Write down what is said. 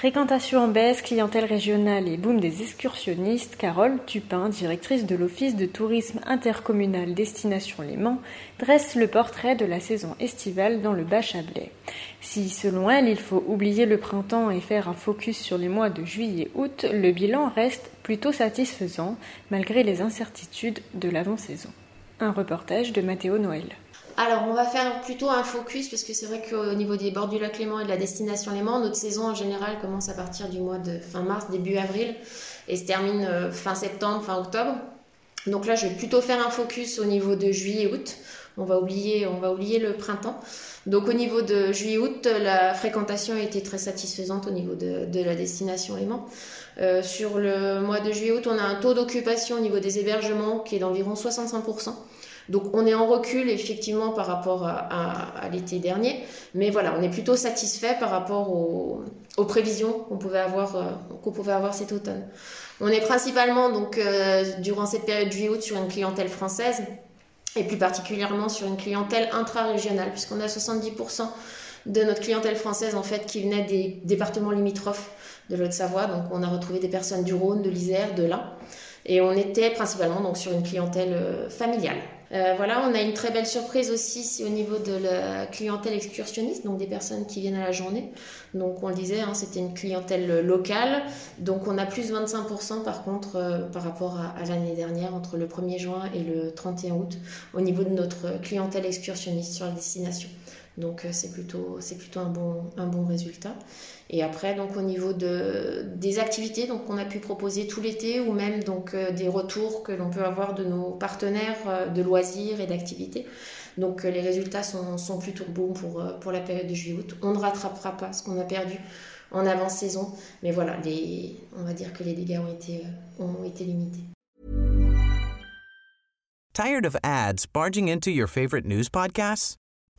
Fréquentation en baisse, clientèle régionale et boom des excursionnistes, Carole Tupin, directrice de l'Office de tourisme intercommunal Destination Léman, dresse le portrait de la saison estivale dans le Bas-Chablais. Si, selon elle, il faut oublier le printemps et faire un focus sur les mois de juillet-août, le bilan reste plutôt satisfaisant malgré les incertitudes de l'avant-saison. Un reportage de Mathéo Noël. Alors, on va faire plutôt un focus parce que c'est vrai qu'au niveau des bords du lac Léman et de la destination Léman, notre saison en général commence à partir du mois de fin mars, début avril et se termine euh, fin septembre, fin octobre. Donc là, je vais plutôt faire un focus au niveau de juillet-août. On va oublier, on va oublier le printemps. Donc au niveau de juillet-août, la fréquentation a été très satisfaisante au niveau de, la destination Léman. Euh, sur le mois de juillet-août, on a un taux d'occupation au niveau des hébergements qui est d'environ 65%. Donc on est en recul effectivement par rapport à, l'été dernier, mais voilà, on est plutôt satisfait par rapport aux, prévisions qu'on pouvait avoir euh, qu'on pouvait avoir cet automne. On est principalement donc euh, durant cette période juillet-août sur une clientèle française et plus particulièrement sur une clientèle intra-régionale puisqu'on a 70% de notre clientèle française en fait qui venait des départements limitrophes de l'Haute-Savoie. Donc on a retrouvé des personnes du Rhône, de l'Isère, de l'Ain. Et on était principalement donc sur une clientèle euh, familiale. Euh, voilà, on a une très belle surprise aussi au niveau de la clientèle excursionniste, donc des personnes qui viennent à la journée. Donc on le disait, hein, c'était une clientèle locale. Donc on a plus 25% par contre euh, par rapport à, l'année dernière, entre le 1er juin et le 31 août, au niveau de notre clientèle excursionniste sur la destination. Donc c'est plutôt, c'est plutôt un, bon, un bon résultat. Et après, donc au niveau de, des activités qu'on a pu proposer tout l'été ou même donc, euh, des retours que l'on peut avoir de nos partenaires euh, de loisirs et d'activités. Donc euh, les résultats sont, sont, plutôt bons pour, pour la période de juillet-août. On ne rattrapera pas ce qu'on a perdu en avant-saison, mais voilà, les, on va dire que les dégâts ont été, ont été limités. Tired of ads barging into your favorite news podcasts?